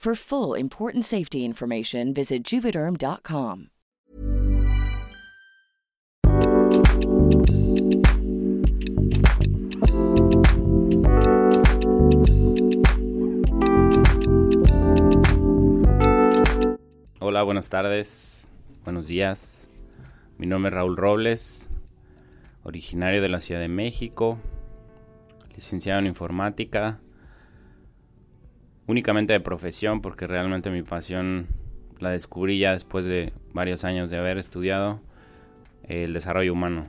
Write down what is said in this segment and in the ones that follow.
For full important safety information, visit juvederm.com. Hola, buenas tardes, buenos días. Mi nombre es Raúl Robles, originario de la Ciudad de México, licenciado en informática, únicamente de profesión porque realmente mi pasión la descubrí ya después de varios años de haber estudiado el desarrollo humano.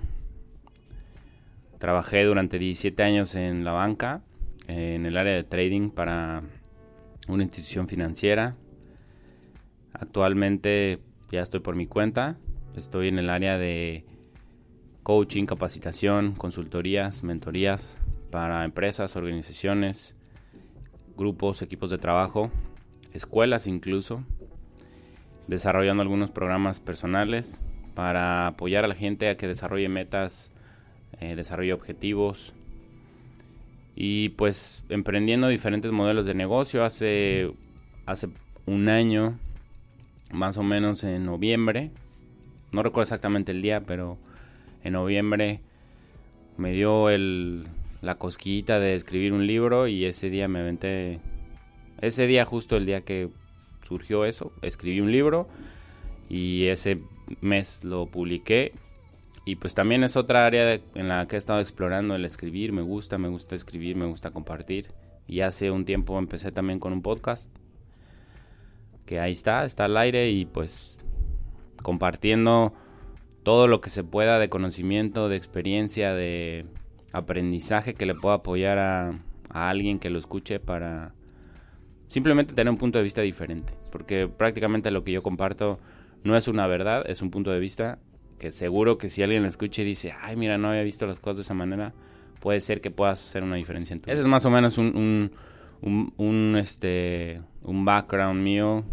Trabajé durante 17 años en la banca, en el área de trading para una institución financiera. Actualmente ya estoy por mi cuenta, estoy en el área de coaching, capacitación, consultorías, mentorías para empresas, organizaciones, grupos, equipos de trabajo, escuelas incluso, desarrollando algunos programas personales para apoyar a la gente a que desarrolle metas, eh, desarrolle objetivos y pues emprendiendo diferentes modelos de negocio. Hace, hace un año, más o menos en noviembre, no recuerdo exactamente el día, pero en noviembre me dio el, la cosquillita de escribir un libro y ese día me aventé, ese día justo el día que surgió eso, escribí un libro y ese mes lo publiqué. Y pues también es otra área en la que he estado explorando el escribir, me gusta, me gusta escribir, me gusta compartir. Y hace un tiempo empecé también con un podcast que ahí está, está al aire y pues compartiendo todo lo que se pueda de conocimiento, de experiencia, de aprendizaje que le pueda apoyar a, alguien que lo escuche para simplemente tener un punto de vista diferente. Porque prácticamente lo que yo comparto no es una verdad, es un punto de vista que seguro que si alguien lo escuche y dice, ay, mira, no había visto las cosas de esa manera, puede ser que puedas hacer una diferencia en tu Ese es más o menos un, un, un, este, un background mío.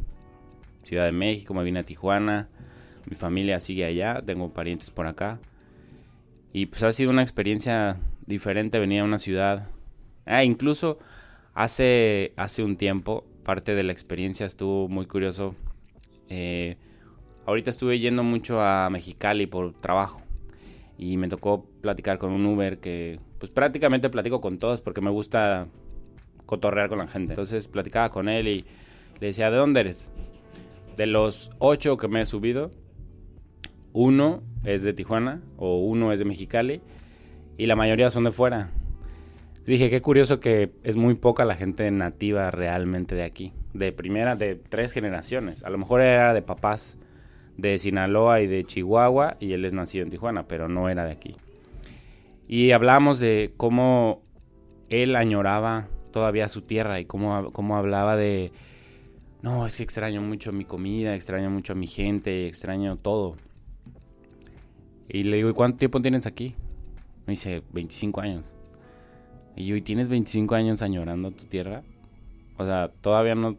Ciudad de México, me vine a Tijuana, mi familia sigue allá, tengo parientes por acá. Y pues ha sido una experiencia diferente venir a una ciudad. Ah, incluso hace, hace un tiempo, parte de la experiencia estuvo muy curioso. Eh, ahorita estuve yendo mucho a Mexicali por trabajo. Y me tocó platicar con un Uber que, pues prácticamente platico con todos porque me gusta cotorrear con la gente. Entonces platicaba con él y le decía, ¿de dónde eres? De los ocho que me he subido, uno es de Tijuana o uno es de Mexicali y la mayoría son de fuera. Dije, qué curioso que es muy poca la gente nativa realmente de aquí, de primera, de tres generaciones. A lo mejor era de papás de Sinaloa y de Chihuahua y él es nacido en Tijuana, pero no era de aquí. Y hablamos de cómo él añoraba todavía su tierra y cómo, cómo hablaba de, no, es que extraño mucho mi comida, extraño mucho a mi gente, extraño todo. Y le digo, ¿y cuánto tiempo tienes aquí? Me dice, 25 años. Y yo, ¿y tienes 25 años añorando tu tierra? O sea, ¿todavía no,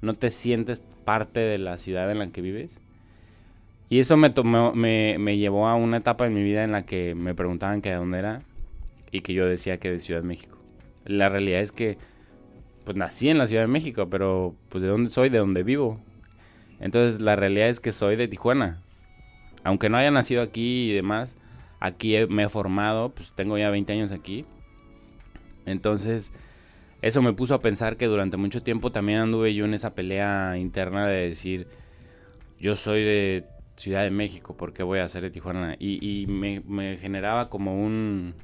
no te sientes parte de la ciudad en la que vives? Y eso me, me, me llevó a una etapa en mi vida en la que me preguntaban que de dónde era y que yo decía que de Ciudad de México. La realidad es que, pues nací en la Ciudad de México, pero pues de dónde soy, de dónde vivo. Entonces la realidad es que soy de Tijuana aunque no haya nacido aquí y demás, aquí me he formado, pues tengo ya 20 años aquí. Entonces, eso me puso a pensar que durante mucho tiempo también anduve yo en esa pelea interna de decir, yo soy de Ciudad de México, ¿por qué voy a ser de Tijuana? Y, me, me, generaba como un...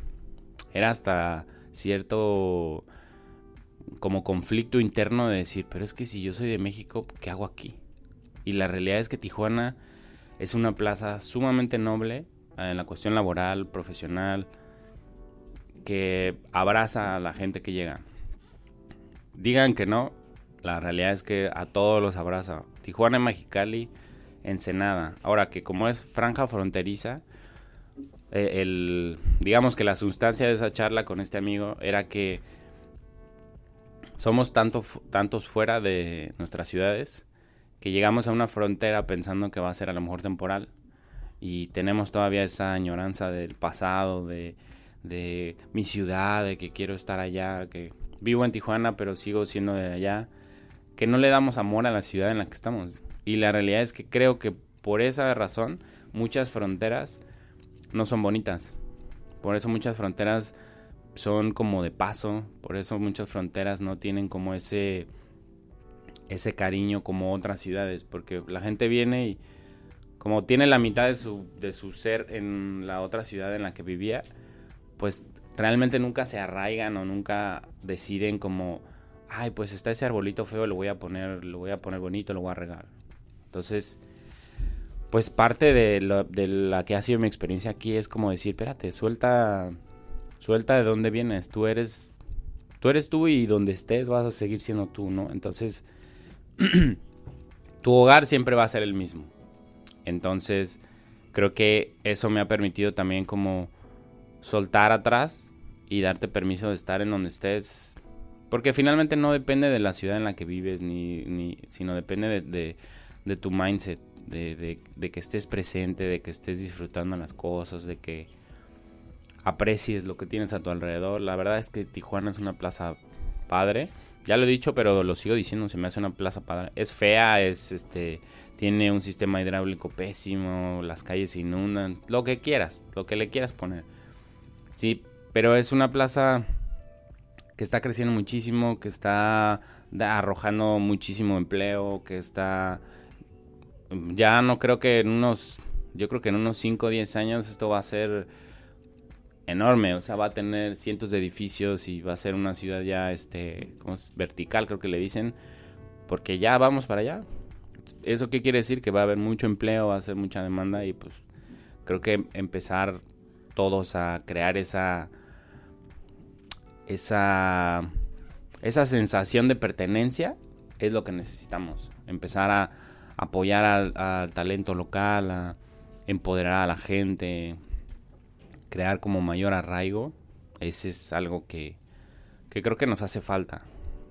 Era hasta cierto como conflicto interno de decir, pero es que si yo soy de México, ¿qué hago aquí? Y la realidad es que Tijuana es una plaza sumamente noble eh, en la cuestión laboral, profesional, que abraza a la gente que llega. Digan que no, la realidad es que a todos los abraza. Tijuana, Mexicali, Ensenada. Ahora que como es franja fronteriza, eh, el, digamos que la sustancia de esa charla con este amigo era que somos tanto, tantos fuera de nuestras ciudades que llegamos a una frontera pensando que va a ser a lo mejor temporal y tenemos todavía esa añoranza del pasado, de, de mi ciudad, de que quiero estar allá, que vivo en Tijuana pero sigo siendo de allá, que no le damos amor a la ciudad en la que estamos. Y la realidad es que creo que por esa razón muchas fronteras no son bonitas. Por eso muchas fronteras son como de paso, por eso muchas fronteras no tienen como ese ese cariño como otras ciudades, porque la gente viene y como tiene la mitad de su, de su ser en la otra ciudad en la que vivía, pues realmente nunca se arraigan o nunca deciden como, ay, pues está ese arbolito feo, lo voy a poner, lo voy a poner bonito, lo voy a regar. Entonces, pues parte de, lo, de la que ha sido mi experiencia aquí es como decir, espérate, suelta Suelta de dónde vienes. Tú eres, tú eres tú y donde estés vas a seguir siendo tú, ¿no? Entonces, tu hogar siempre va a ser el mismo. Entonces, creo que eso me ha permitido también como soltar atrás y darte permiso de estar en donde estés. Porque finalmente no depende de la ciudad en la que vives, ni, ni sino depende de, de, tu mindset, de, de, que estés presente, de que estés disfrutando las cosas, de que aprecies lo que tienes a tu alrededor. La verdad es que Tijuana es una plaza padre. Ya lo he dicho, pero lo sigo diciendo, se me hace una plaza padre. Es fea, es este tiene un sistema hidráulico pésimo, las calles se inundan, lo que quieras, lo que le quieras poner. Sí, pero es una plaza que está creciendo muchísimo, que está arrojando muchísimo empleo, que está ya no creo que en unos yo creo que en unos 5 o 10 años esto va a ser enorme, o sea, va a tener cientos de edificios y va a ser una ciudad ya, este, es? vertical, creo que le dicen, porque ya vamos para allá. ¿Eso qué quiere decir? Que va a haber mucho empleo, va a ser mucha demanda y pues creo que empezar todos a crear esa, esa, esa sensación de pertenencia es lo que necesitamos. Empezar a apoyar al talento local, a empoderar a la gente, crear como mayor arraigo, ese es algo que, que creo que nos hace falta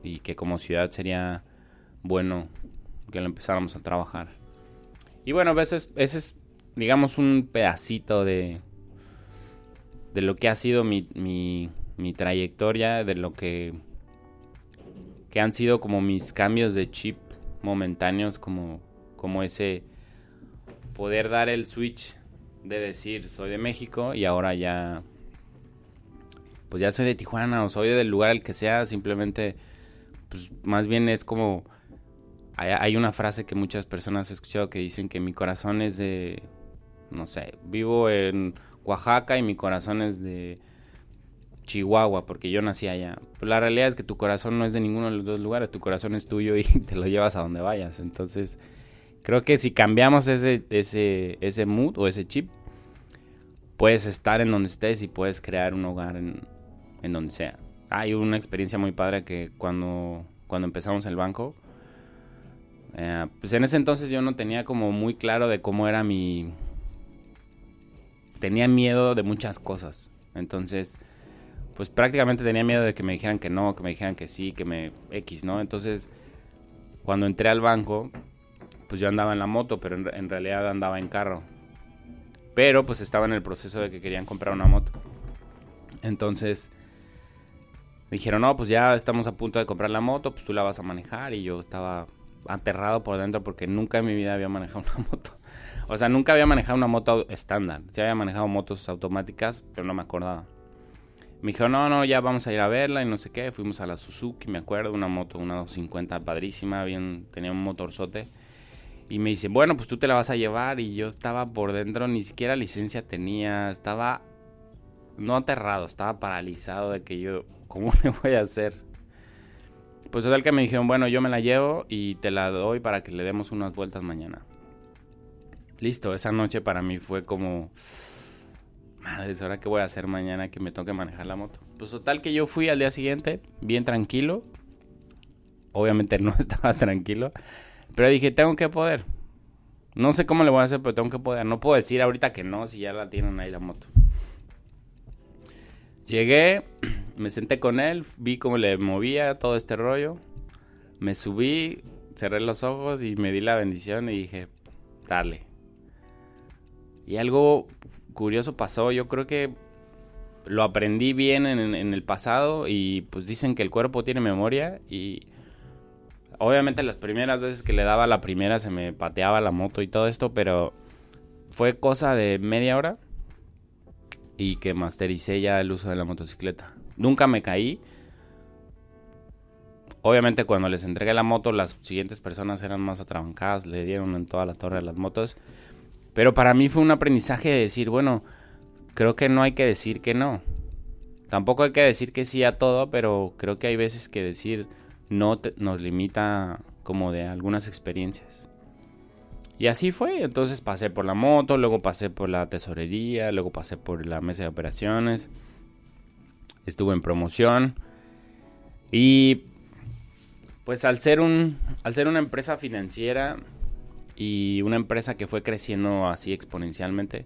y que como ciudad sería bueno que lo empezáramos a trabajar. Y bueno, ese es, ese es digamos, un pedacito de, de lo que ha sido mi, mi, mi trayectoria, de lo que, que han sido como mis cambios de chip momentáneos, como, como ese poder dar el switch de decir soy de México y ahora ya pues ya soy de Tijuana o soy del lugar al que sea, simplemente pues más bien es como hay, una frase que muchas personas he escuchado que dicen que mi corazón es de no sé, vivo en Oaxaca y mi corazón es de Chihuahua porque yo nací allá. Pues la realidad es que tu corazón no es de ninguno de los dos lugares, tu corazón es tuyo y te lo llevas a donde vayas. Entonces, Creo que si cambiamos ese, ese, ese mood o ese chip, puedes estar en donde estés y puedes crear un hogar en, en donde sea. Hay una experiencia muy padre que cuando, cuando empezamos el banco, eh, pues en ese entonces yo no tenía como muy claro de cómo era mi... Tenía miedo de muchas cosas. Entonces, pues prácticamente tenía miedo de que me dijeran que no, que me dijeran que sí, que me X, ¿no? Entonces, cuando entré al banco, pues yo andaba en la moto, pero en, realidad andaba en carro. Pero pues estaba en el proceso de que querían comprar una moto. Entonces dijeron, no, pues ya estamos a punto de comprar la moto, pues tú la vas a manejar. Y yo estaba aterrado por dentro porque nunca en mi vida había manejado una moto. O sea, nunca había manejado una moto estándar. Sí había manejado motos automáticas, pero no me acordaba. Me dijo, no, no, ya vamos a ir a verla y no sé qué. Fuimos a la Suzuki, me acuerdo, una moto, una 250 padrísima, bien, tenía un motorzote. Y me dice, bueno, pues tú te la vas a llevar. Y yo estaba por dentro, ni siquiera licencia tenía. Estaba, no aterrado, estaba paralizado de que yo, ¿cómo le voy a hacer? Pues total que me dijeron, bueno, yo me la llevo y te la doy para que le demos unas vueltas mañana. Listo, esa noche para mí fue como, madres, ¿ahora qué voy a hacer mañana que me toque manejar la moto? Pues total que yo fui al día siguiente, bien tranquilo. Obviamente no estaba tranquilo, pero dije, tengo que poder. No sé cómo le voy a hacer, pero tengo que poder. No puedo decir ahorita que no si ya la tienen ahí la moto. Llegué, me senté con él, vi cómo le movía todo este rollo. Me subí, cerré los ojos y me di la bendición y dije, dale. Y algo curioso pasó, yo creo que lo aprendí bien en, el pasado y pues dicen que el cuerpo tiene memoria y obviamente las primeras veces que le daba la primera se me pateaba la moto y todo esto, pero fue cosa de media hora y que mastericé ya el uso de la motocicleta. Nunca me caí. Obviamente cuando les entregué la moto las siguientes personas eran más atrabancadas, le dieron en toda la torre las motos. Pero para mí fue un aprendizaje de decir, bueno, creo que no hay que decir que no. Tampoco hay que decir que sí a todo, pero creo que hay veces que decir no nos limita como de algunas experiencias. Y así fue, entonces pasé por la moto, luego pasé por la tesorería, luego pasé por la mesa de operaciones, estuve en promoción y pues al ser un al ser una empresa financiera y una empresa que fue creciendo así exponencialmente,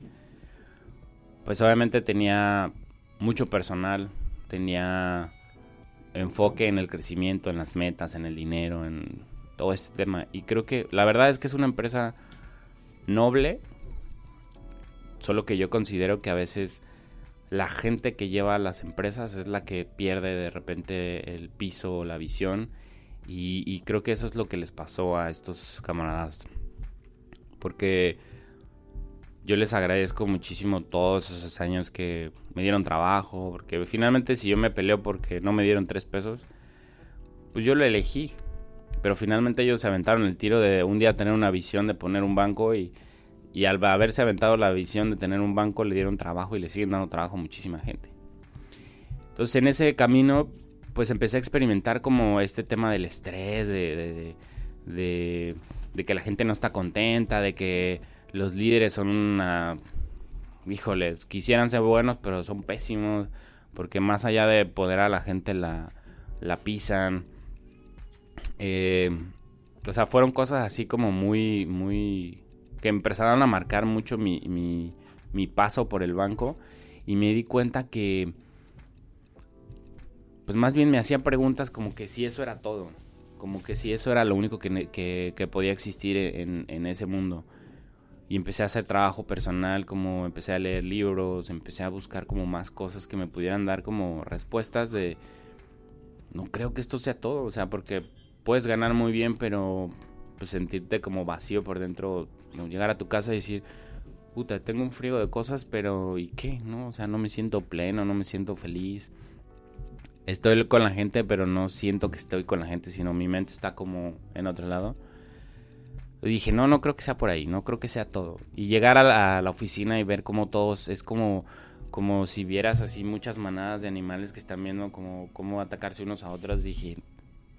pues obviamente tenía mucho personal, tenía enfoque en el crecimiento, en las metas, en el dinero, en todo este tema. Y creo que la verdad es que es una empresa noble, solo que yo considero que a veces la gente que lleva las empresas es la que pierde de repente el piso o la visión. Y, creo que eso es lo que les pasó a estos camaradas. Porque yo les agradezco muchísimo todos esos años que me dieron trabajo. Porque finalmente si yo me peleo porque no me dieron tres pesos, pues yo lo elegí. Pero finalmente ellos se aventaron el tiro de un día tener una visión de poner un banco y, y al haberse aventado la visión de tener un banco le dieron trabajo y le siguen dando trabajo a muchísima gente. Entonces en ese camino pues empecé a experimentar como este tema del estrés, de, de, de, que la gente no está contenta, de que los líderes son una... Híjoles, quisieran ser buenos pero son pésimos porque más allá de poder a la gente la, la pisan. Eh, o sea, fueron cosas así como muy, muy... que empezaron a marcar mucho mi, mi, mi paso por el banco y me di cuenta que... Pues más bien me hacía preguntas como que si eso era todo, como que si eso era lo único que, que, que podía existir en, en ese mundo y empecé a hacer trabajo personal, como empecé a leer libros, empecé a buscar como más cosas que me pudieran dar como respuestas de no creo que esto sea todo, o sea, porque puedes ganar muy bien, pero pues sentirte como vacío por dentro, llegar a tu casa y decir, puta, tengo un frío de cosas, pero ¿y qué? ¿No? O sea, no me siento pleno, no me siento feliz. Estoy con la gente, pero no siento que estoy con la gente, sino mi mente está como en otro lado. Dije, no, no creo que sea por ahí, no creo que sea todo. Y llegar a la, oficina y ver cómo todos, es como, como si vieras así muchas manadas de animales que están viendo como, cómo atacarse unos a otros, dije,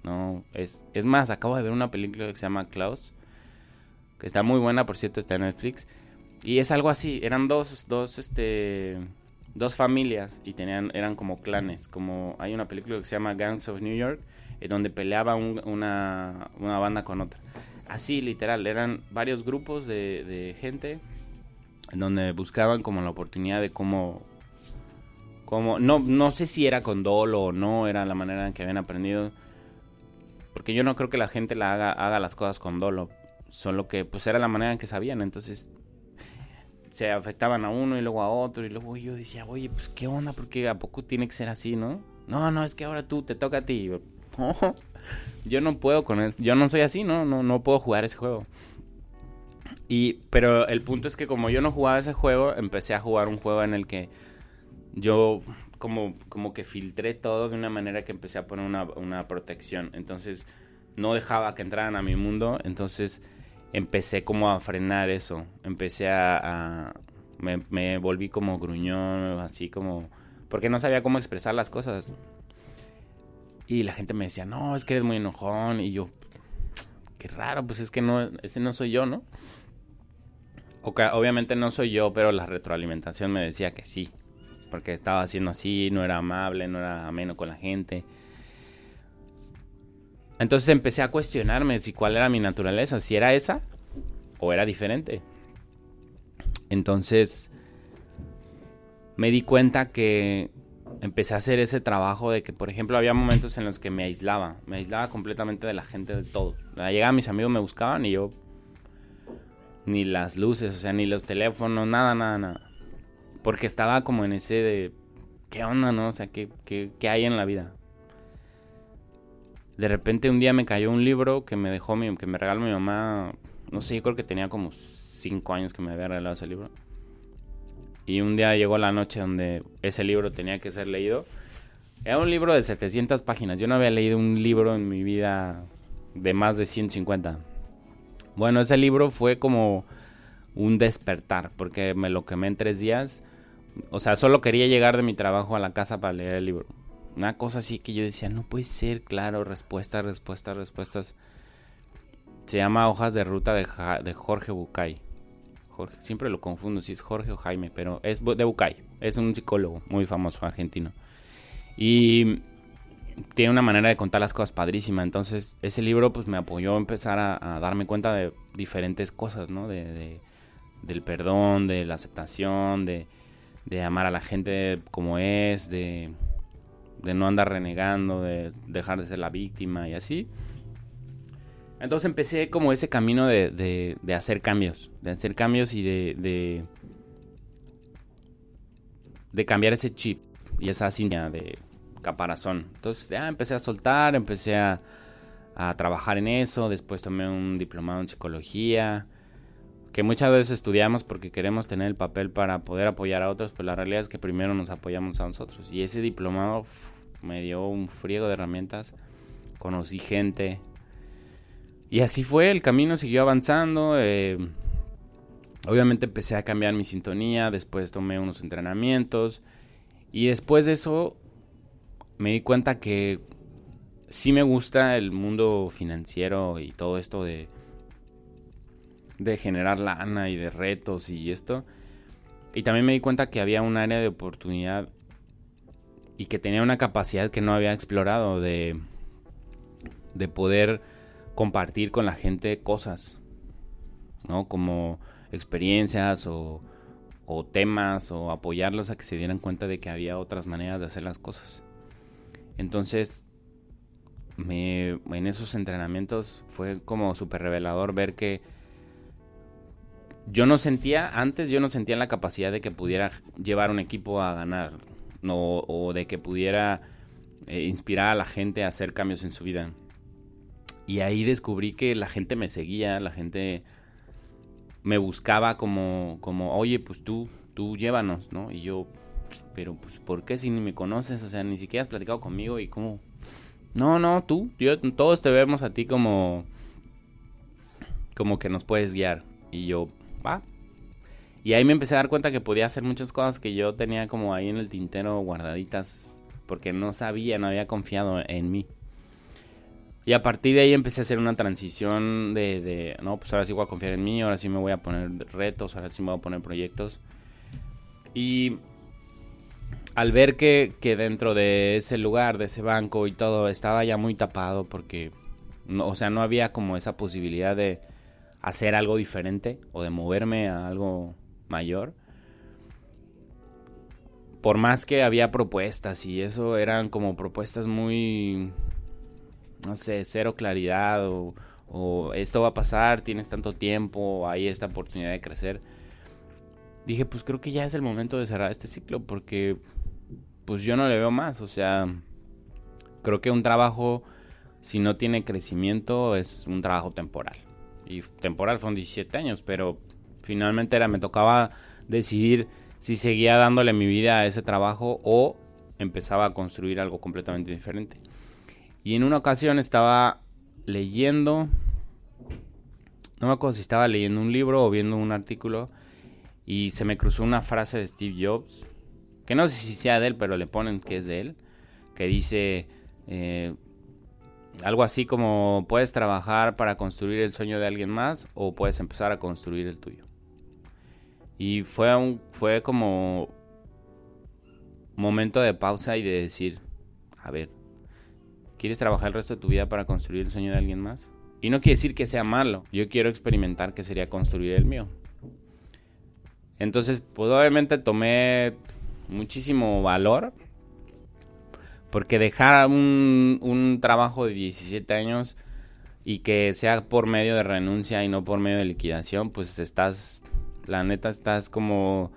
no, es, es más, acabo de ver una película que se llama Klaus, que está muy buena, por cierto, está en Netflix. Y es algo así, eran dos, dos, este, dos familias y tenían, eran como clanes, como hay una película que se llama Gangs of New York, en donde peleaba una, una, banda con otra. Así, literal, eran varios grupos de, de gente en donde buscaban como la oportunidad de cómo, no, no sé si era con dolo o no, era la manera en que habían aprendido porque yo no creo que la gente la haga, haga las cosas con dolo. Solo que pues era la manera en que sabían. Entonces se afectaban a uno y luego a otro. Y luego yo decía, oye, pues qué onda, porque a poco tiene que ser así, ¿no? No, no, es que ahora tú te toca a ti. yo no puedo con eso. Yo no soy así, ¿no? No, no puedo jugar ese juego. Y, pero el punto es que como yo no jugaba ese juego, empecé a jugar un juego en el que yo como, como que filtré todo de una manera que empecé a poner una, una protección. Entonces no dejaba que entraran a mi mundo, entonces empecé como a frenar eso, empecé a... me, me, volví como gruñón, así como... porque no sabía cómo expresar las cosas. Y la gente me decía, no, es que eres muy enojón. Y yo, qué raro, pues es que no, ese no soy yo, ¿no? obviamente no soy yo, pero la retroalimentación me decía que sí. Porque estaba haciendo así, no era amable, no era ameno con la gente. Entonces empecé a cuestionarme si cuál era mi naturaleza, si era esa o era diferente. Entonces me di cuenta que empecé a hacer ese trabajo de que, por ejemplo, había momentos en los que me aislaba, me aislaba completamente de la gente, de todo. Llegaba mis amigos, me buscaban y yo ni las luces, o sea, ni los teléfonos, nada, nada, nada. Porque estaba como en ese de, ¿qué onda, no? O sea, ¿qué, qué, qué hay en la vida? De repente un día me cayó un libro que me dejó, mi, que me regaló mi mamá, no sé, yo creo que tenía como cinco años que me había regalado ese libro. Y un día llegó la noche donde ese libro tenía que ser leído. Era un libro de 700 páginas. Yo no había leído un libro en mi vida de más de 150. Bueno, ese libro fue como un despertar, porque me lo quemé en tres días. O sea, solo quería llegar de mi trabajo a la casa para leer el libro. Una cosa así que yo decía, no puede ser, claro, respuestas, respuestas, respuestas. Se llama Hojas de Ruta de, de Jorge Bucay. Jorge, siempre lo confundo si es Jorge o Jaime, pero es de Bucay. Es un psicólogo muy famoso argentino. Y tiene una manera de contar las cosas padrísima. Entonces, ese libro pues me apoyó a empezar a, darme cuenta de diferentes cosas, ¿no? De, del perdón, de la aceptación, de, de, amar a la gente como es, de, de no andar renegando, de dejar de ser la víctima y así. Entonces empecé como ese camino de, de hacer cambios, de hacer cambios y de, de, cambiar ese chip y esa cinta de caparazón. Entonces ya empecé a soltar, empecé a, trabajar en eso, después tomé un diplomado en psicología, que muchas veces estudiamos porque queremos tener el papel para poder apoyar a otros, pero la realidad es que primero nos apoyamos a nosotros. Y ese diplomado me dio un friego de herramientas, conocí gente. Y así fue, el camino siguió avanzando. Eh, obviamente empecé a cambiar mi sintonía, después tomé unos entrenamientos. Y después de eso me di cuenta que sí me gusta el mundo financiero y todo esto de, de generar lana y de retos y esto. Y también me di cuenta que había un área de oportunidad y que tenía una capacidad que no había explorado de, de poder compartir con la gente cosas, ¿no? Como experiencias o, temas o apoyarlos a que se dieran cuenta de que había otras maneras de hacer las cosas. Entonces, me, en esos entrenamientos fue como súper revelador ver que yo no sentía, antes yo no sentía la capacidad de que pudiera llevar un equipo a ganar, no, o de que pudiera eh, inspirar a la gente a hacer cambios en su vida. Y ahí descubrí que la gente me seguía, la gente me buscaba como, como oye, pues tú, tú llévanos, ¿no? Y yo, pero pues, ¿por qué si ni me conoces? O sea, ni siquiera has platicado conmigo y cómo... No, no, tú, yo, todos te vemos a ti como... Como que nos puedes guiar. Y yo, va. Y ahí me empecé a dar cuenta que podía hacer muchas cosas que yo tenía como ahí en el tintero guardaditas. Porque no sabía, no había confiado en mí. Y a partir de ahí empecé a hacer una transición de, de, no, pues ahora sí voy a confiar en mí, ahora sí me voy a poner retos, ahora sí me voy a poner proyectos. Y al ver que, dentro de ese lugar, de ese banco y todo, estaba ya muy tapado porque, no, o sea, no había como esa posibilidad de hacer algo diferente o de moverme a algo mayor. Por más que había propuestas y eso eran como propuestas muy, no sé, cero claridad o, esto va a pasar, tienes tanto tiempo, hay esta oportunidad de crecer. Dije, pues creo que ya es el momento de cerrar este ciclo porque pues yo no le veo más. O sea, creo que un trabajo, si no tiene crecimiento, es un trabajo temporal. Y temporal fueron 17 años, pero finalmente era, me tocaba decidir si seguía dándole mi vida a ese trabajo o empezaba a construir algo completamente diferente. Y en una ocasión estaba leyendo, no me acuerdo si estaba leyendo un libro o viendo un artículo y se me cruzó una frase de Steve Jobs, que no sé si sea de él, pero le ponen que es de él, que dice eh, algo así como puedes trabajar para construir el sueño de alguien más o puedes empezar a construir el tuyo. Y fue, un, fue como momento de pausa y de decir, a ver, ¿quieres trabajar el resto de tu vida para construir el sueño de alguien más? Y no quiere decir que sea malo, yo quiero experimentar qué sería construir el mío. Entonces, pues obviamente tomé muchísimo valor, porque dejar un, trabajo de 17 años y que sea por medio de renuncia y no por medio de liquidación, pues estás, la neta, estás como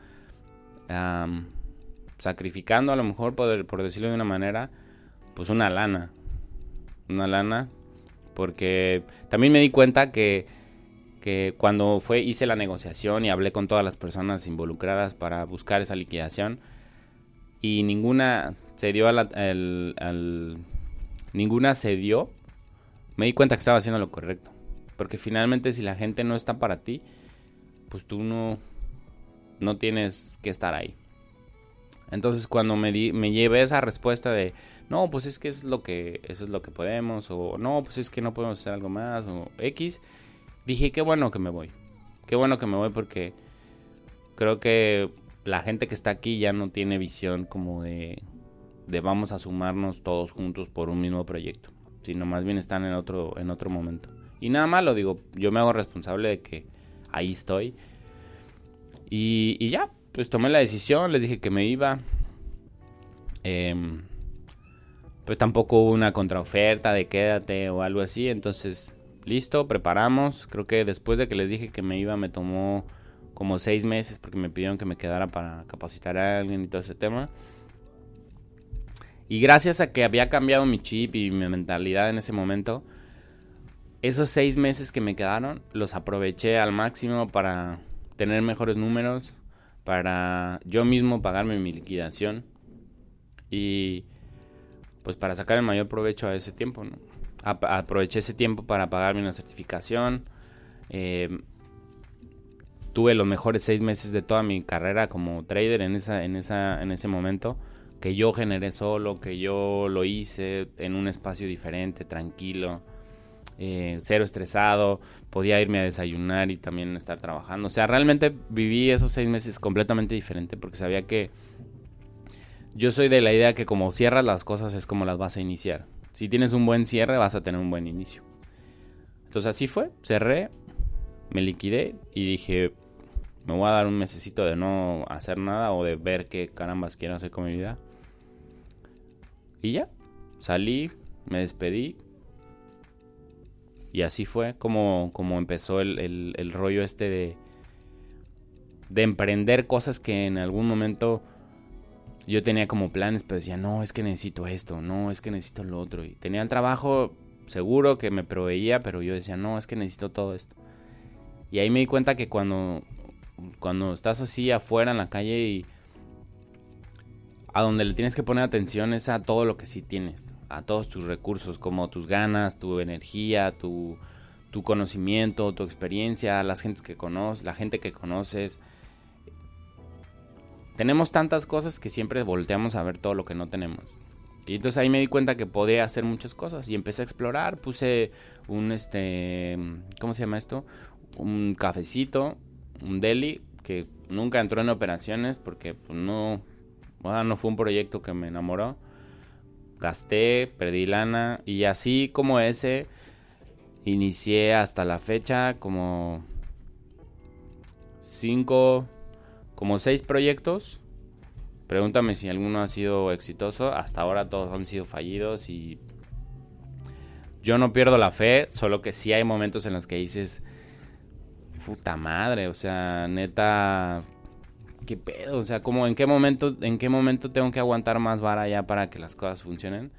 sacrificando a lo mejor, por decirlo de una manera, pues una lana. Una lana. Porque también me di cuenta que, que cuando fue, hice la negociación y hablé con todas las personas involucradas para buscar esa liquidación y ninguna se dio al, ninguna se dio, me di cuenta que estaba haciendo lo correcto. Porque finalmente si la gente no está para ti, pues tú no, no tienes que estar ahí. Entonces cuando me, di, me llevé esa respuesta de, no, pues es que es lo que, eso es lo que podemos, o no, pues es que no podemos hacer algo más, o X, dije, qué bueno que me voy. Qué bueno que me voy porque creo que la gente que está aquí ya no tiene visión como de, de vamos a sumarnos todos juntos por un mismo proyecto, sino más bien están en otro, en otro momento. Y nada más lo digo, yo me hago responsable de que ahí estoy. Y, y ya, pues tomé la decisión, les dije que me iba. Em, pues tampoco hubo una contraoferta de quédate o algo así. Entonces, listo, preparamos. Creo que después de que les dije que me iba, me tomó como seis meses porque me pidieron que me quedara para capacitar a alguien y todo ese tema. Y gracias a que había cambiado mi chip y mi mentalidad en ese momento, esos seis meses que me quedaron los aproveché al máximo para tener mejores números, para yo mismo pagarme mi liquidación y pues para sacar el mayor provecho a ese tiempo. ¿no? aproveché ese tiempo para pagarme una certificación. Eh, tuve los mejores seis meses de toda mi carrera como trader en, esa, en, esa, en ese momento que yo generé solo, que yo lo hice en un espacio diferente, tranquilo, eh, cero estresado, podía irme a desayunar y también estar trabajando. O sea, realmente viví esos seis meses completamente diferente porque sabía que yo soy de la idea que como cierras las cosas es como las vas a iniciar. Si tienes un buen cierre vas a tener un buen inicio. Entonces así fue, cerré, me liquidé y dije, me voy a dar un mesecito de no hacer nada o de ver qué carambas quiero hacer con mi vida. Y ya, salí, me despedí, y así fue como, como empezó el, rollo este de, de emprender cosas que en algún momento yo tenía como planes, pero decía, no, es que necesito esto, no, es que necesito lo otro. Y tenía el trabajo seguro que me proveía, pero yo decía, no, es que necesito todo esto. Y ahí me di cuenta que cuando, cuando estás así afuera en la calle y a donde le tienes que poner atención es a todo lo que sí tienes a todos tus recursos, como tus ganas, tu energía, tu, conocimiento, tu experiencia, las gentes que conoces, la gente que conoces. Tenemos tantas cosas que siempre volteamos a ver todo lo que no tenemos. Y entonces ahí me di cuenta que podía hacer muchas cosas y empecé a explorar, puse un este, ¿cómo se llama esto? Un cafecito, un deli que nunca entró en operaciones porque pues, no, no fue un proyecto que me enamoró gasté, perdí lana y así como ese inicié hasta la fecha como cinco, como seis proyectos. Pregúntame si alguno ha sido exitoso. Hasta ahora todos han sido fallidos y yo no pierdo la fe, solo que sí hay momentos en los que dices, puta madre, o sea, neta, ¿qué pedo? O sea, como en qué momento, en qué momento tengo que aguantar más vara ya para que las cosas funcionen.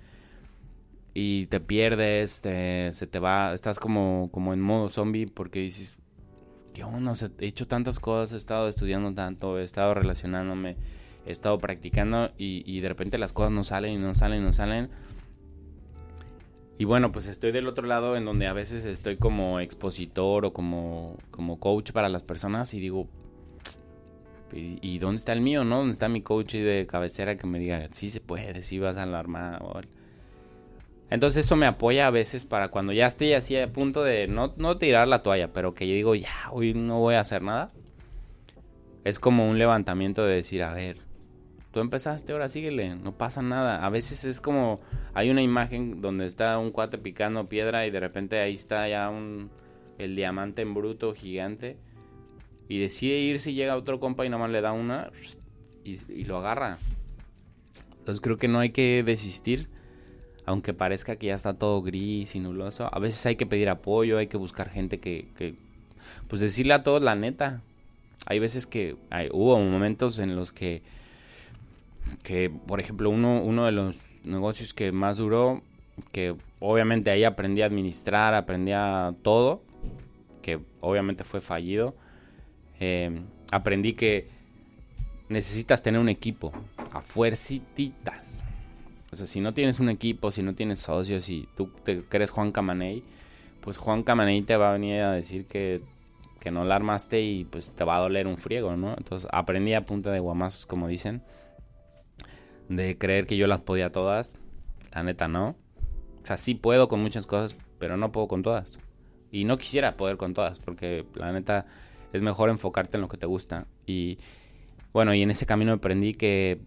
Y te pierdes, se te va, estás como, como en modo zombie porque dices, ¿qué onda? he hecho tantas cosas, he estado estudiando tanto, he estado relacionándome, he estado practicando y, de repente las cosas no salen y no salen y no salen. Y bueno, pues estoy del otro lado en donde a veces estoy como expositor o como, como coach para las personas y digo, ¿y, dónde está el mío, no? ¿Dónde está mi coach de cabecera que me diga, sí se puede, sí vas a alarmar? Entonces eso me apoya a veces para cuando ya estoy así a punto de no, no tirar la toalla, pero que yo digo, ya, hoy no voy a hacer nada. Es como un levantamiento de decir, a ver, tú empezaste, ahora síguele, no pasa nada. A veces es como, hay una imagen donde está un cuate picando piedra y de repente ahí está ya un, el diamante en bruto gigante y decide irse y llega otro compa y nomás le da una y, y lo agarra. Entonces creo que no hay que desistir, aunque parezca que ya está todo gris y nuloso. A veces hay que pedir apoyo, hay que buscar gente que, pues decirle a todos la neta. Hay veces que hay, hubo momentos en los que que por ejemplo uno, uno de los negocios que más duró, que obviamente ahí aprendí a administrar, aprendí a todo, que obviamente fue fallido, eh, aprendí que necesitas tener un equipo, a fuercitas. O sea, si no tienes un equipo, si no tienes socios, si tú te crees Juan Camaney, pues Juan Camaney te va a venir a decir que, que no la armaste y pues te va a doler un friego, ¿no? Entonces aprendí a punta de guamazos, como dicen de creer que yo las podía todas. La neta, no. O sea, sí puedo con muchas cosas, pero no puedo con todas. Y no quisiera poder con todas, porque la neta es mejor enfocarte en lo que te gusta. Y bueno, y en ese camino aprendí que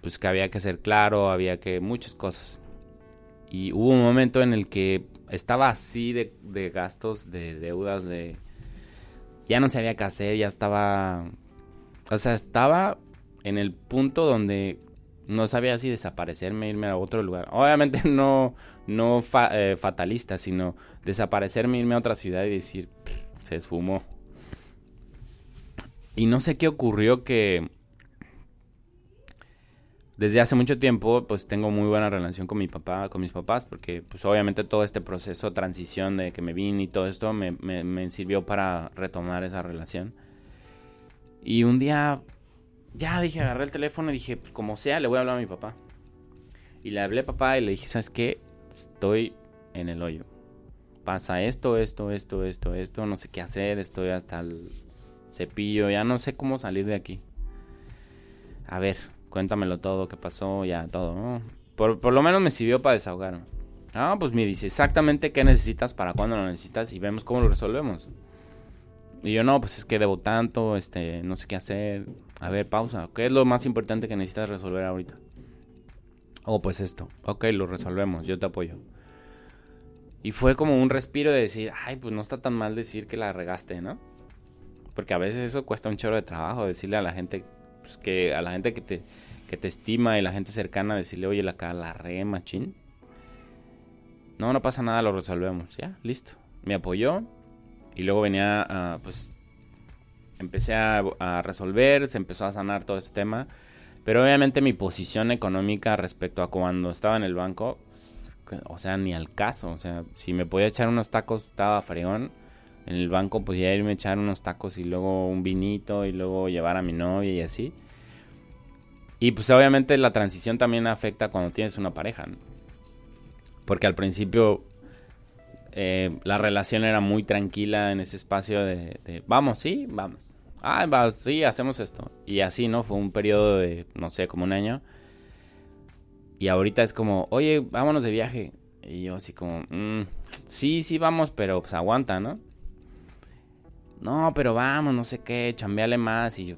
pues que había que ser claro, había que muchas cosas. Y hubo un momento en el que estaba así de, de gastos, de deudas, de... Ya no sabía qué hacer, ya estaba... O sea, estaba en el punto donde no sabía si desaparecerme, irme a otro lugar. Obviamente no, no eh, fatalista, sino desaparecerme, irme a otra ciudad y decir, se esfumó. Y no sé qué ocurrió que desde hace mucho tiempo pues tengo muy buena relación con mi papá, con mis papás, porque pues obviamente todo este proceso, transición de que me vine y todo esto me, me sirvió para retomar esa relación. Y un día ya dije, agarré el teléfono y dije, pues, como sea, le voy a hablar a mi papá. Y le hablé a papá y le dije, ¿sabes qué? Estoy en el hoyo. Pasa esto, esto, esto, esto, esto, no sé qué hacer, estoy hasta el cepillo, ya no sé cómo salir de aquí. A ver, cuéntamelo todo, qué pasó, ya todo, Por, por lo menos me sirvió para desahogarme. Ah, pues me dice exactamente qué necesitas, para cuándo lo necesitas y vemos cómo lo resolvemos. Y yo, no, pues es que debo tanto, este, no sé qué hacer. A ver, pausa. ¿Qué es lo más importante que necesitas resolver ahorita? Oh, pues esto. Ok, lo resolvemos, yo te apoyo. Y fue como un respiro de decir, ay, pues no está tan mal decir que la regaste, ¿no? Porque a veces eso cuesta un chorro de trabajo, decirle a la gente, pues que a la gente que te, que te estima y la gente cercana, decirle, oye, la, la regué machín. No, no pasa nada, lo resolvemos. Ya, listo. Me apoyó, y luego venía, pues, empecé a, resolver, se empezó a sanar todo ese tema. Pero obviamente mi posición económica respecto a cuando estaba en el banco, o sea, ni al caso. O sea, si me podía echar unos tacos, estaba fregón. En el banco podía irme a echar unos tacos y luego un vinito y luego llevar a mi novia y así. Y pues obviamente la transición también afecta cuando tienes una pareja. Porque al principio eh, la relación era muy tranquila en ese espacio de, vamos, sí, vamos. Ah, sí, hacemos esto. Y así, ¿no? Fue un periodo de, no sé, como un año. Y ahorita es como, oye, vámonos de viaje. Y yo así como, mm, sí, sí, vamos, pero pues aguanta, ¿no? No, pero vamos, no sé qué, chambeale más. Y yo,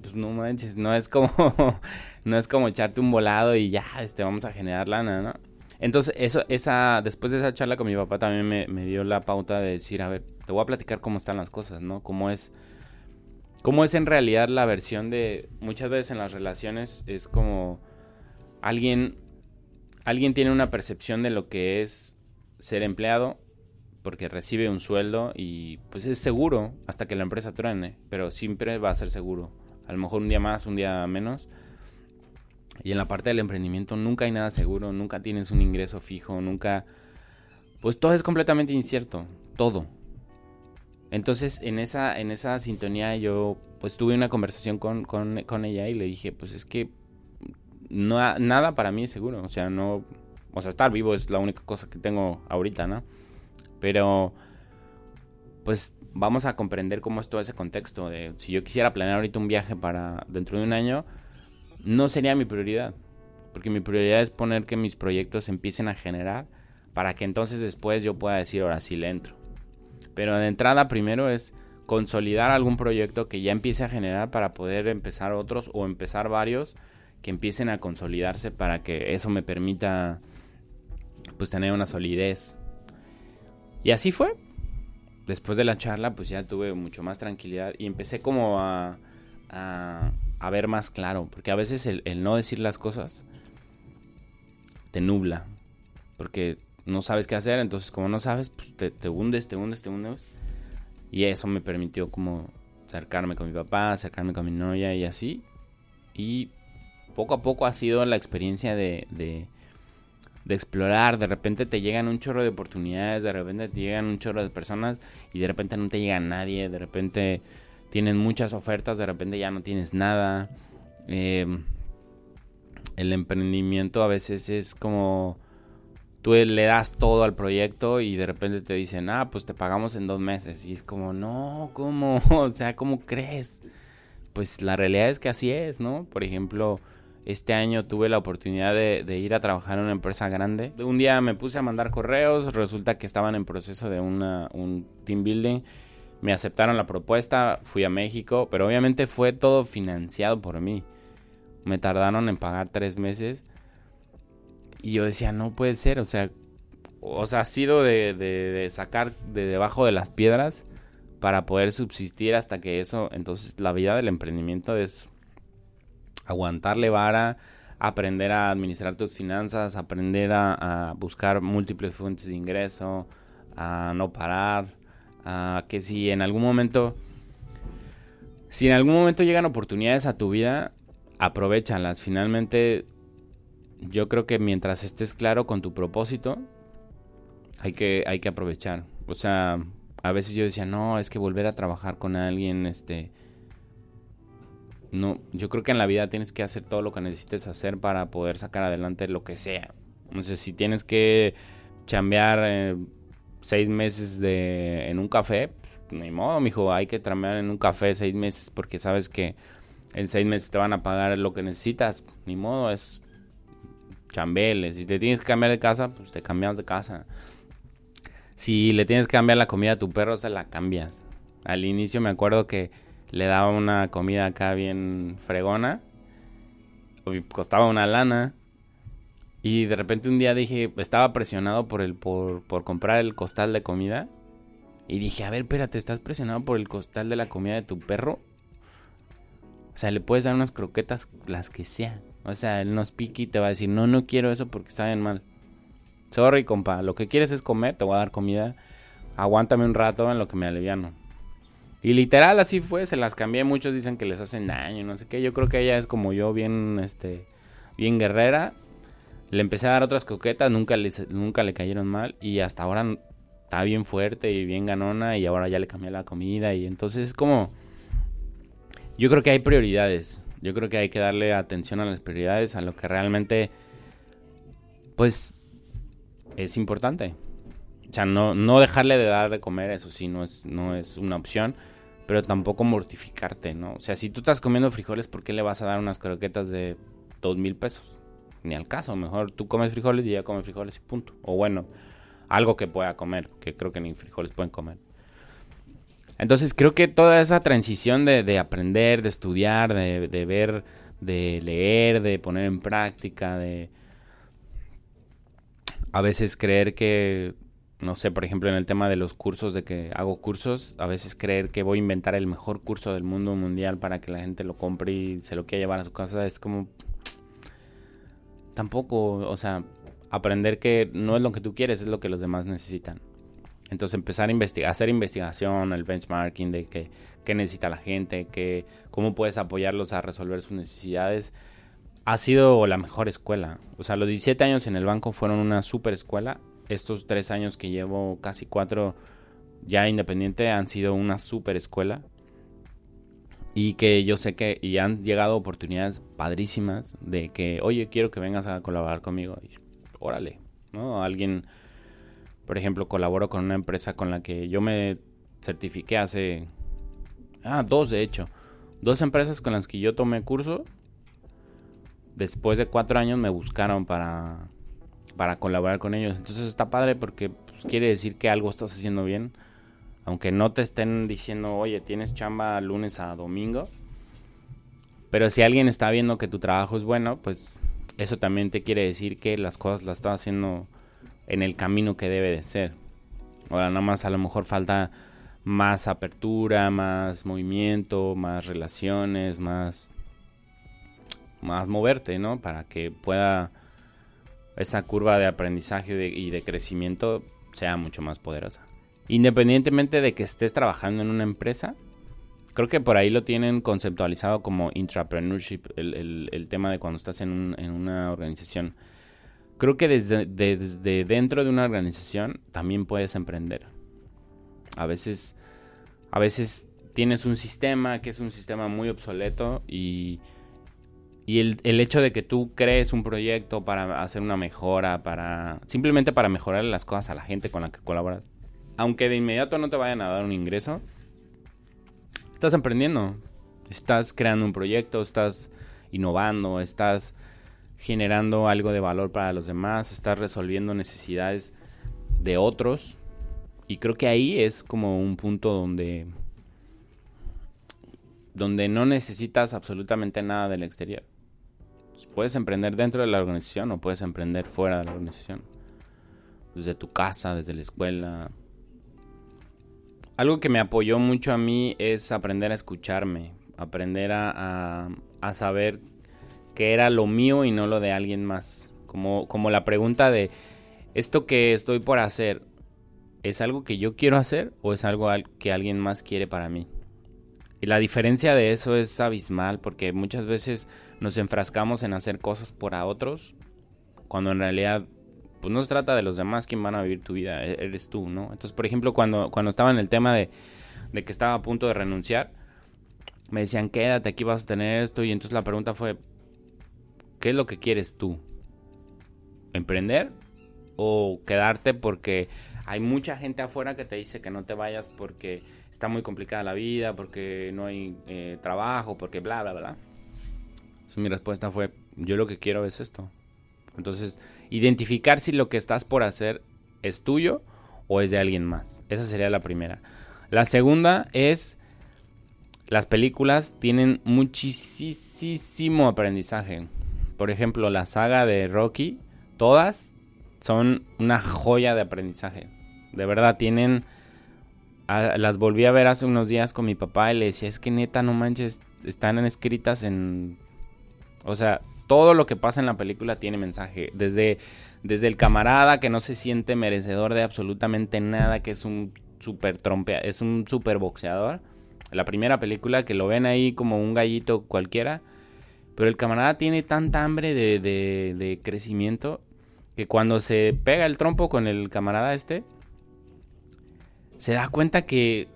pues no manches, no es como, no es como echarte un volado y ya, este, vamos a generar lana, ¿no? Entonces, eso, esa, después de esa charla con mi papá también me, dio la pauta de decir, a ver, te voy a platicar cómo están las cosas, ¿no? Cómo es, cómo es en realidad la versión de, muchas veces en las relaciones es como alguien, alguien tiene una percepción de lo que es ser empleado porque recibe un sueldo y pues es seguro hasta que la empresa truene, pero siempre va a ser seguro. A lo mejor un día más, un día menos, y en la parte del emprendimiento nunca hay nada seguro, nunca tienes un ingreso fijo, nunca... Pues todo es completamente incierto, todo. Entonces, en esa, en esa sintonía yo pues tuve una conversación con, con, ella y le dije, pues es que no, nada para mí es seguro. O sea, no... O sea, estar vivo es la única cosa que tengo ahorita, ¿no? Pero, pues vamos a comprender cómo es todo ese contexto. De si yo quisiera planear ahorita un viaje para dentro de un año, no sería mi prioridad. Porque mi prioridad es poner que mis proyectos empiecen a generar para que entonces después yo pueda decir, ahora sí le entro. Pero de entrada primero es consolidar algún proyecto que ya empiece a generar para poder empezar otros o empezar varios que empiecen a consolidarse para que eso me permita pues tener una solidez. Y así fue. Después de la charla pues ya tuve mucho más tranquilidad y empecé como a, a, ver más claro, porque a veces el, no decir las cosas te nubla, porque no sabes qué hacer, entonces como no sabes, pues te, te hundes, te hundes, te hundes. Y eso me permitió como acercarme con mi papá, acercarme con mi novia y así. Y poco a poco ha sido la experiencia de, de, de, explorar. De repente te llegan un chorro de oportunidades, de repente te llegan un chorro de personas y de repente no te llega nadie, de repente tienes muchas ofertas, de repente ya no tienes nada. Eh, el emprendimiento a veces es como tú le das todo al proyecto y de repente te dicen, ah, pues te pagamos en dos meses. Y es como, no, ¿cómo? o sea, ¿cómo crees? Pues la realidad es que así es, ¿no? Por ejemplo, este año tuve la oportunidad de, ir a trabajar en una empresa grande. Un día me puse a mandar correos, resulta que estaban en proceso de una, un team building. Me aceptaron la propuesta, fui a México, pero obviamente fue todo financiado por mí. Me tardaron en pagar tres meses y yo decía, no puede ser, o sea, o sea, ha sido de, de, sacar de debajo de las piedras para poder subsistir hasta que eso, entonces la vida del emprendimiento es aguantarle vara, aprender a administrar tus finanzas, aprender a, buscar múltiples fuentes de ingreso, a no parar, a que si en algún momento, si en algún momento llegan oportunidades a tu vida, aprovechalas. Finalmente yo creo que mientras estés claro con tu propósito, hay que, hay que aprovechar. O sea, a veces yo decía, no, es que volver a trabajar con alguien, este... No, yo creo que en la vida tienes que hacer todo lo que necesites hacer para poder sacar adelante lo que sea. Sé, si tienes que chambear eh, seis meses de, en un café, pues, ni modo, mijo, hay que chambear en un café seis meses porque sabes que en seis meses te van a pagar lo que necesitas. Ni modo, es chambeles. Si te tienes que cambiar de casa, pues te cambias de casa. Si le tienes que cambiar la comida a tu perro, se la cambias. Al inicio me acuerdo que le daba una comida acá bien fregona. Costaba una lana. Y de repente un día dije, estaba presionado por el por, por comprar el costal de comida. Y dije, a ver, espérate, ¿estás presionado por el costal de la comida de tu perro? O sea, le puedes dar unas croquetas, las que sean. O sea, él nos pique y te va a decir, no, no quiero eso porque está bien mal. Sorry, compa, lo que quieres es comer, te voy a dar comida. Aguántame un rato en lo que me aliviano. Y literal así fue, se las cambié. Muchos dicen que les hacen daño, no sé qué. Yo creo que ella es como yo, bien, este, bien guerrera. Le empecé a dar otras coquetas, nunca le, nunca le cayeron mal. Y hasta ahora está bien fuerte y bien ganona. Y ahora ya le cambié la comida. Y entonces es como... Yo creo que hay prioridades. Yo creo que hay que darle atención a las prioridades, a lo que realmente, pues, es importante. O sea, no, no dejarle de dar de comer, eso sí, no es, no es una opción, pero tampoco mortificarte, ¿no? O sea, si tú estás comiendo frijoles, ¿por qué le vas a dar unas croquetas de dos mil pesos? Ni al caso, mejor tú comes frijoles y ella come frijoles y punto. O bueno, algo que pueda comer, que creo que ni frijoles pueden comer. Entonces creo que toda esa transición de, aprender, de estudiar, de, ver, de leer, de poner en práctica, de a veces creer que, no sé, por ejemplo en el tema de los cursos, de que hago cursos, a veces creer que voy a inventar el mejor curso del mundo mundial para que la gente lo compre y se lo quiera llevar a su casa, es como... Tampoco, o sea, aprender que no es lo que tú quieres, es lo que los demás necesitan. Entonces empezar a investigar, hacer investigación, el benchmarking de qué necesita la gente, que, cómo puedes apoyarlos a resolver sus necesidades, ha sido la mejor escuela. O sea, los 17 años en el banco fueron una super escuela. Estos tres años que llevo, casi cuatro, ya independiente han sido una super escuela y que yo sé que y han llegado oportunidades padrísimas de que, oye, quiero que vengas a colaborar conmigo. Y, órale, ¿no? Alguien, por ejemplo, colaboro con una empresa con la que yo me certifiqué hace, ah, dos de hecho, dos empresas con las que yo tomé curso. Después de cuatro años me buscaron para, para colaborar con ellos. Entonces está padre porque pues, quiere decir que algo estás haciendo bien aunque no te estén diciendo, oye, tienes chamba lunes a domingo. Pero si alguien está viendo que tu trabajo es bueno, pues eso también te quiere decir que las cosas las estás haciendo en el camino que debe de ser. Ahora nada más a lo mejor falta más apertura, más movimiento, más relaciones, más más moverte, ¿no? Para que pueda esa curva de aprendizaje y de crecimiento sea mucho más poderosa. Independientemente de que estés trabajando en una empresa, creo que por ahí lo tienen conceptualizado como intrapreneurship, el, tema de cuando estás en, una organización. Creo que desde, desde, dentro de una organización también puedes emprender. A veces, a veces tienes un sistema que es un sistema muy obsoleto y, y el, el, hecho de que tú crees un proyecto para hacer una mejora, para simplemente para mejorar las cosas a la gente con la que colaboras, aunque de inmediato no te vayan a dar un ingreso, estás emprendiendo, estás creando un proyecto, estás innovando, estás generando algo de valor para los demás, estás resolviendo necesidades de otros. Y creo que ahí es como un punto donde donde no necesitas absolutamente nada del exterior. Puedes emprender dentro de la organización o puedes emprender fuera de la organización. Desde tu casa, desde la escuela, algo que me apoyó mucho a mí es aprender a escucharme, aprender a, saber que era lo mío y no lo de alguien más. Como, como la pregunta de, ¿esto que estoy por hacer es algo que yo quiero hacer o es algo que alguien más quiere para mí? Y la diferencia de eso es abismal porque muchas veces nos enfrascamos en hacer cosas por a otros cuando en realidad pues no se trata de los demás quien van a vivir tu vida, e-, eres tú, ¿no? Entonces, por ejemplo, cuando, cuando estaba en el tema de, de que estaba a punto de renunciar, me decían, quédate, aquí vas a tener esto, y entonces la pregunta fue, ¿qué es lo que quieres tú? ¿Emprender? ¿O quedarte porque hay mucha gente afuera que te dice que no te vayas porque está muy complicada la vida, porque no hay eh, trabajo, porque bla, bla, bla? Mi respuesta fue, yo lo que quiero es esto. Entonces, identificar si lo que estás por hacer es tuyo o es de alguien más. Esa sería la primera. La segunda es, las películas tienen muchísimo aprendizaje. Por ejemplo, la saga de Rocky, todas son una joya de aprendizaje. De verdad, tienen... las volví a ver hace unos días con mi papá y le decía, es que neta, no manches, están escritas en... O sea, todo lo que pasa en la película tiene mensaje. Desde, desde el camarada que no se siente merecedor de absolutamente nada, que es un super trompea, es un super boxeador. La primera película que lo ven ahí como un gallito cualquiera. Pero el camarada tiene tanta hambre de, de, de crecimiento que cuando se pega el trompo con el camarada este, se da cuenta que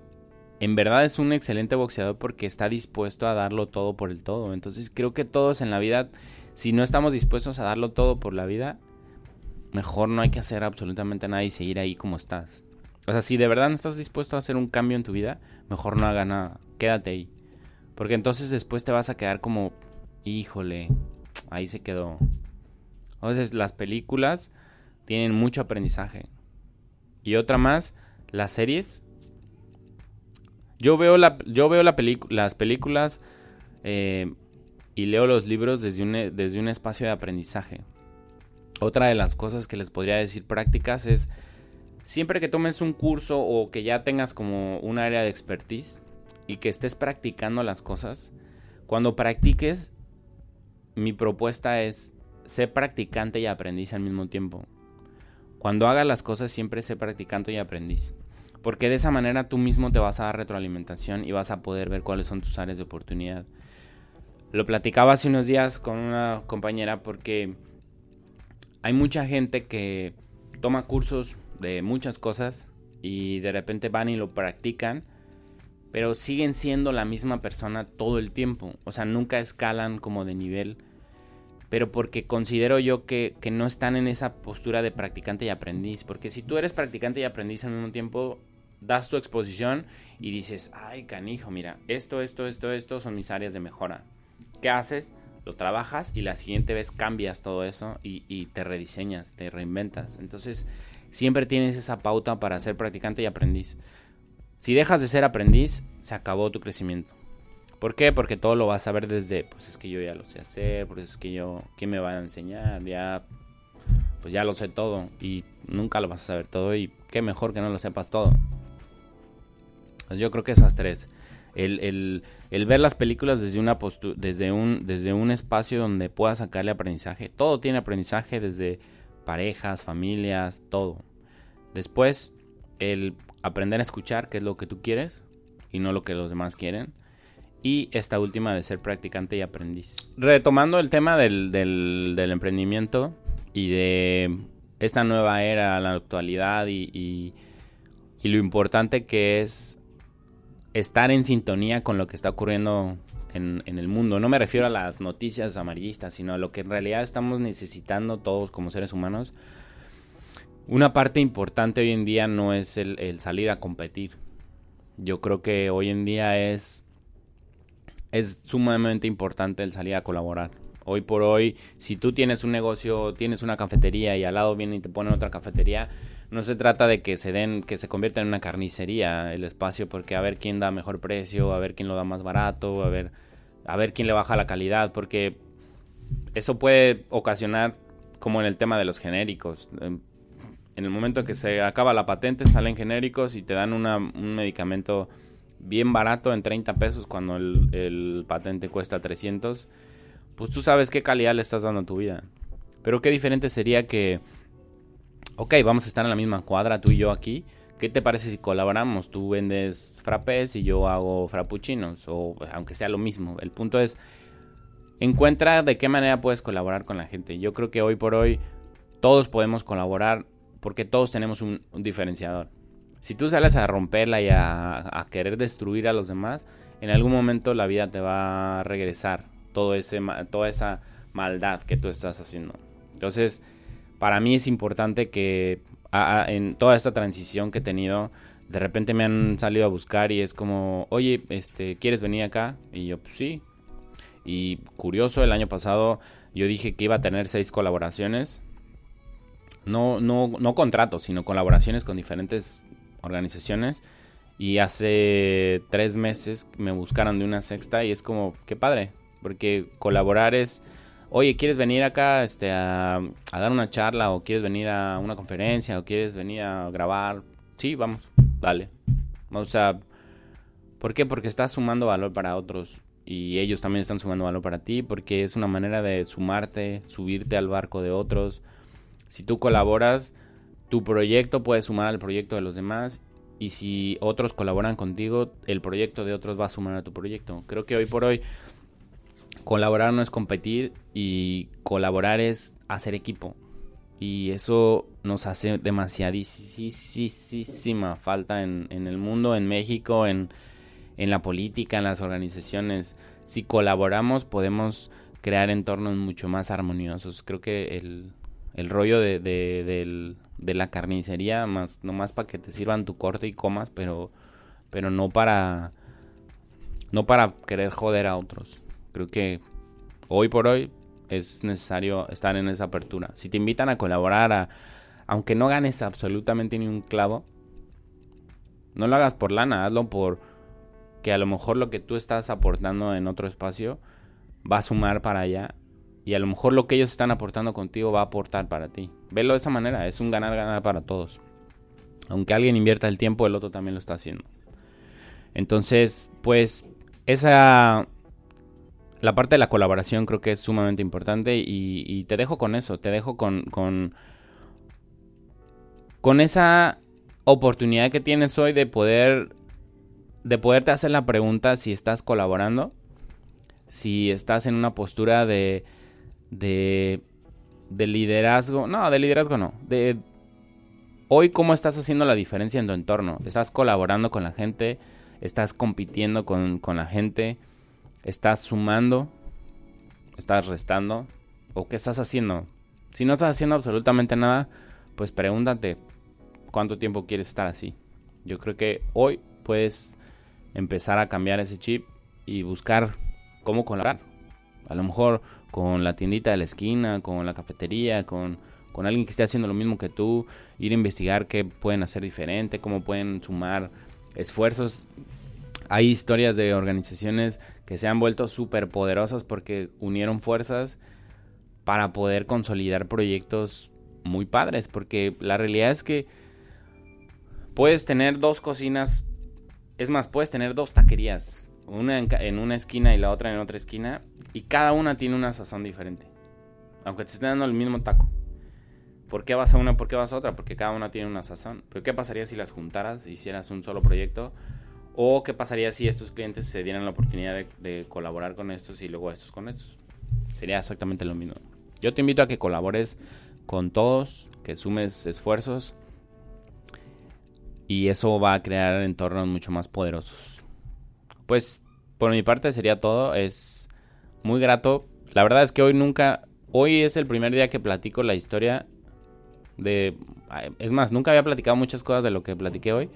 en verdad es un excelente boxeador porque está dispuesto a darlo todo por el todo. Entonces creo que todos en la vida si no estamos dispuestos a darlo todo por la vida, mejor no hay que hacer absolutamente nada y seguir ahí como estás. O sea, si de verdad no estás dispuesto a hacer un cambio en tu vida, mejor no haga nada. Quédate ahí. Porque entonces después te vas a quedar como, híjole, ahí se quedó. Entonces las películas tienen mucho aprendizaje. Y otra más, las series. Yo veo, la, yo veo la las películas eh, y leo los libros desde un, desde un espacio de aprendizaje. Otra de las cosas que les podría decir prácticas es, siempre que tomes un curso o que ya tengas como un área de expertise y que estés practicando las cosas, cuando practiques, mi propuesta es, sé practicante y aprendiz al mismo tiempo. Cuando hagas las cosas siempre sé practicante y aprendiz. Porque de esa manera tú mismo te vas a dar retroalimentación y vas a poder ver cuáles son tus áreas de oportunidad. Lo platicaba hace unos días con una compañera porque hay mucha gente que toma cursos de muchas cosas y de repente van y lo practican, pero siguen siendo la misma persona todo el tiempo. O sea, nunca escalan como de nivel, pero porque considero yo que, que no están en esa postura de practicante y aprendiz. Porque si tú eres practicante y aprendiz al mismo tiempo, das tu exposición y dices, ay canijo, mira, esto, esto, esto, esto son mis áreas de mejora. ¿Qué haces? Lo trabajas y la siguiente vez cambias todo eso y, y te rediseñas, te reinventas. Entonces, siempre tienes esa pauta para ser practicante y aprendiz. Si dejas de ser aprendiz, se acabó tu crecimiento. ¿Por qué? Porque todo lo vas a ver desde, pues es que yo ya lo sé hacer, pues es que yo, ¿quién me va a enseñar? Ya, pues ya lo sé todo y nunca lo vas a saber todo y qué mejor que no lo sepas todo. Pues yo creo que esas tres. El, ver las películas desde, una desde, un, desde un espacio donde puedas sacarle aprendizaje. Todo tiene aprendizaje desde parejas, familias, todo. Después, el aprender a escuchar qué es lo que tú quieres y no lo que los demás quieren. Y esta última de ser practicante y aprendiz. Retomando el tema del, emprendimiento y de esta nueva era, la actualidad y, y, lo importante que es estar en sintonía con lo que está ocurriendo en, el mundo. No me refiero a las noticias amarillistas, sino a lo que en realidad estamos necesitando todos como seres humanos. Una parte importante hoy en día no es el, salir a competir. Yo creo que hoy en día es, es sumamente importante el salir a colaborar. Hoy por hoy, si tú tienes un negocio, tienes una cafetería y al lado viene y te ponen otra cafetería, no se trata de que se den, que se convierta en una carnicería el espacio, porque a ver quién da mejor precio, a ver quién lo da más barato, a ver, a ver quién le baja la calidad, porque eso puede ocasionar, como en el tema de los genéricos, em, en el momento en que se acaba la patente salen genéricos y te dan un medicamento bien barato en 30 pesos cuando el, patente cuesta 300, pues tú sabes qué calidad le estás dando a tu vida. Pero qué diferente sería que ok, vamos a estar en la misma cuadra, tú y yo aquí. ¿Qué te parece si colaboramos? Tú vendes frappés y yo hago frappuccinos, o aunque sea lo mismo. El punto es, encuentra de qué manera puedes colaborar con la gente. Yo creo que hoy por hoy todos podemos colaborar porque todos tenemos un, diferenciador. Si tú sales a romperla y a, querer destruir a los demás, en algún momento la vida te va a regresar todo ese, toda esa maldad que tú estás haciendo. Entonces, para mí es importante que en toda esta transición que he tenido, de repente me han salido a buscar y es como, oye, este, ¿quieres venir acá? Y yo, pues sí. Y curioso, el año pasado yo dije que iba a tener seis colaboraciones. No, no, no contratos, sino colaboraciones con diferentes organizaciones. Y hace tres meses me buscaron de una sexta y es como, qué padre, porque colaborar es oye, ¿quieres venir acá este, a, dar una charla o quieres venir a una conferencia o quieres venir a grabar? Sí, vamos, dale. O sea, ¿por qué? Porque estás sumando valor para otros y ellos también están sumando valor para ti porque es una manera de sumarte, subirte al barco de otros. Si tú colaboras, tu proyecto puede sumar al proyecto de los demás y si otros colaboran contigo, el proyecto de otros va a sumar a tu proyecto. Creo que hoy por hoy colaborar no es competir y colaborar es hacer equipo. Y eso nos hace demasiadísima falta en, el mundo, en México, en, la política, en las organizaciones. Si colaboramos podemos crear entornos mucho más armoniosos. Creo que el, rollo de, de, la carnicería, más, no más para que te sirvan tu corte y comas, pero, pero no para no para querer joder a otros. Creo que hoy por hoy es necesario estar en esa apertura. Si te invitan a colaborar, aunque no ganes absolutamente ni un clavo, no lo hagas por lana, hazlo por que a lo mejor lo que tú estás aportando en otro espacio va a sumar para allá y a lo mejor lo que ellos están aportando contigo va a aportar para ti. Velo de esa manera, es un ganar-ganar para todos. Aunque alguien invierta el tiempo, el otro también lo está haciendo. Entonces, pues esa la parte de la colaboración creo que es sumamente importante y, te dejo con eso, te dejo con, con, con esa oportunidad que tienes hoy de poder de poderte hacer la pregunta si estás colaborando, si estás en una postura de, de, de liderazgo, no, de liderazgo no, de, hoy cómo estás haciendo la diferencia en tu entorno. Estás colaborando con la gente, estás compitiendo con, con la gente, estás sumando, estás restando o qué estás haciendo. Si no estás haciendo absolutamente nada, pues pregúntate cuánto tiempo quieres estar así. Yo creo que hoy puedes empezar a cambiar ese chip y buscar cómo colaborar. A lo mejor con la tiendita de la esquina, con la cafetería, con, con alguien que esté haciendo lo mismo que tú, ir a investigar qué pueden hacer diferente, cómo pueden sumar esfuerzos. Hay historias de organizaciones que se han vuelto súper poderosas porque unieron fuerzas para poder consolidar proyectos muy padres, porque la realidad es que puedes tener dos cocinas, es más, puedes tener dos taquerías, una en, una esquina y la otra en otra esquina, y cada una tiene una sazón diferente, aunque te estén dando el mismo taco. ¿Por qué vas a una? ¿Por qué vas a otra? Porque cada una tiene una sazón. Pero ¿qué pasaría si las juntaras, hicieras un solo proyecto? ¿O qué pasaría si estos clientes se dieran la oportunidad de, de colaborar con estos y luego estos con estos? Sería exactamente lo mismo. Yo te invito a que colabores con todos, que sumes esfuerzos y eso va a crear entornos mucho más poderosos. Pues por mi parte sería todo, es muy grato. La verdad es que hoy nunca, hoy es el primer día que platico la historia de... Es más, nunca había platicado muchas cosas de lo que platiqué hoy.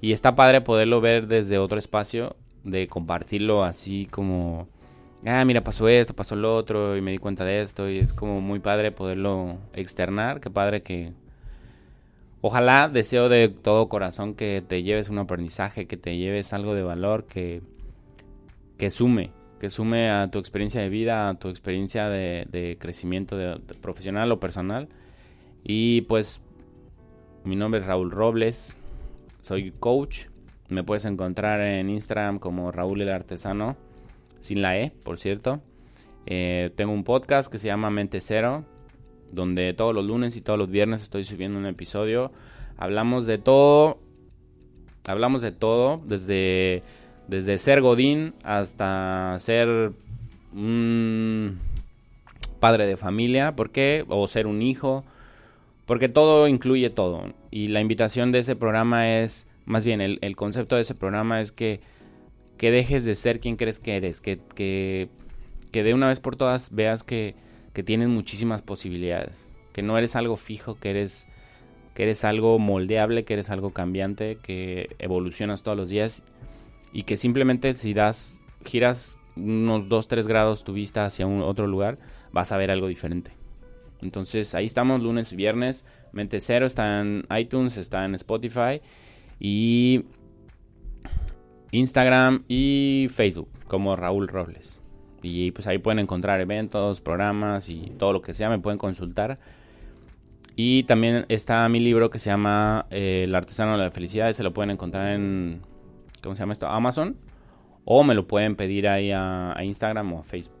Y está padre poderlo ver desde otro espacio, de compartirlo así como ah, mira, pasó esto, pasó lo otro, y me di cuenta de esto, y es como muy padre poderlo externar, qué padre que... Ojalá deseo de todo corazón que te lleves un aprendizaje, que te lleves algo de valor, que, que sume, que sume a tu experiencia de vida, a tu experiencia de, crecimiento profesional o personal. Y pues mi nombre es Raúl Robles, soy coach, me puedes encontrar en Instagram como Raúl el Artesano sin la E, por cierto. Eh, tengo un podcast que se llama Mente Cero, donde todos los lunes y todos los viernes estoy subiendo un episodio. Hablamos de todo, hablamos de todo, desde, desde ser Godín hasta ser un padre de familia, ¿por qué? O ser un hijo, porque todo incluye todo. Y la invitación de ese programa es, más bien el, el concepto de ese programa es que que dejes de ser quien crees que eres, que, que, que de una vez por todas veas que, que, tienes muchísimas posibilidades, que no eres algo fijo, que eres, que eres algo moldeable, que eres algo cambiante, que evolucionas todos los días y que simplemente si das, giras unos 2, 3 grados tu vista hacia un otro lugar, vas a ver algo diferente. Entonces ahí estamos lunes y viernes. Mente Cero está en iTunes, está en Spotify. Y Instagram y Facebook como Raúl Robles. Y pues ahí pueden encontrar eventos, programas y todo lo que sea, me pueden consultar. Y también está mi libro que se llama eh, El artesano de la felicidad, se lo pueden encontrar en, ¿cómo se llama esto? Amazon. O me lo pueden pedir ahí a Instagram o a Facebook.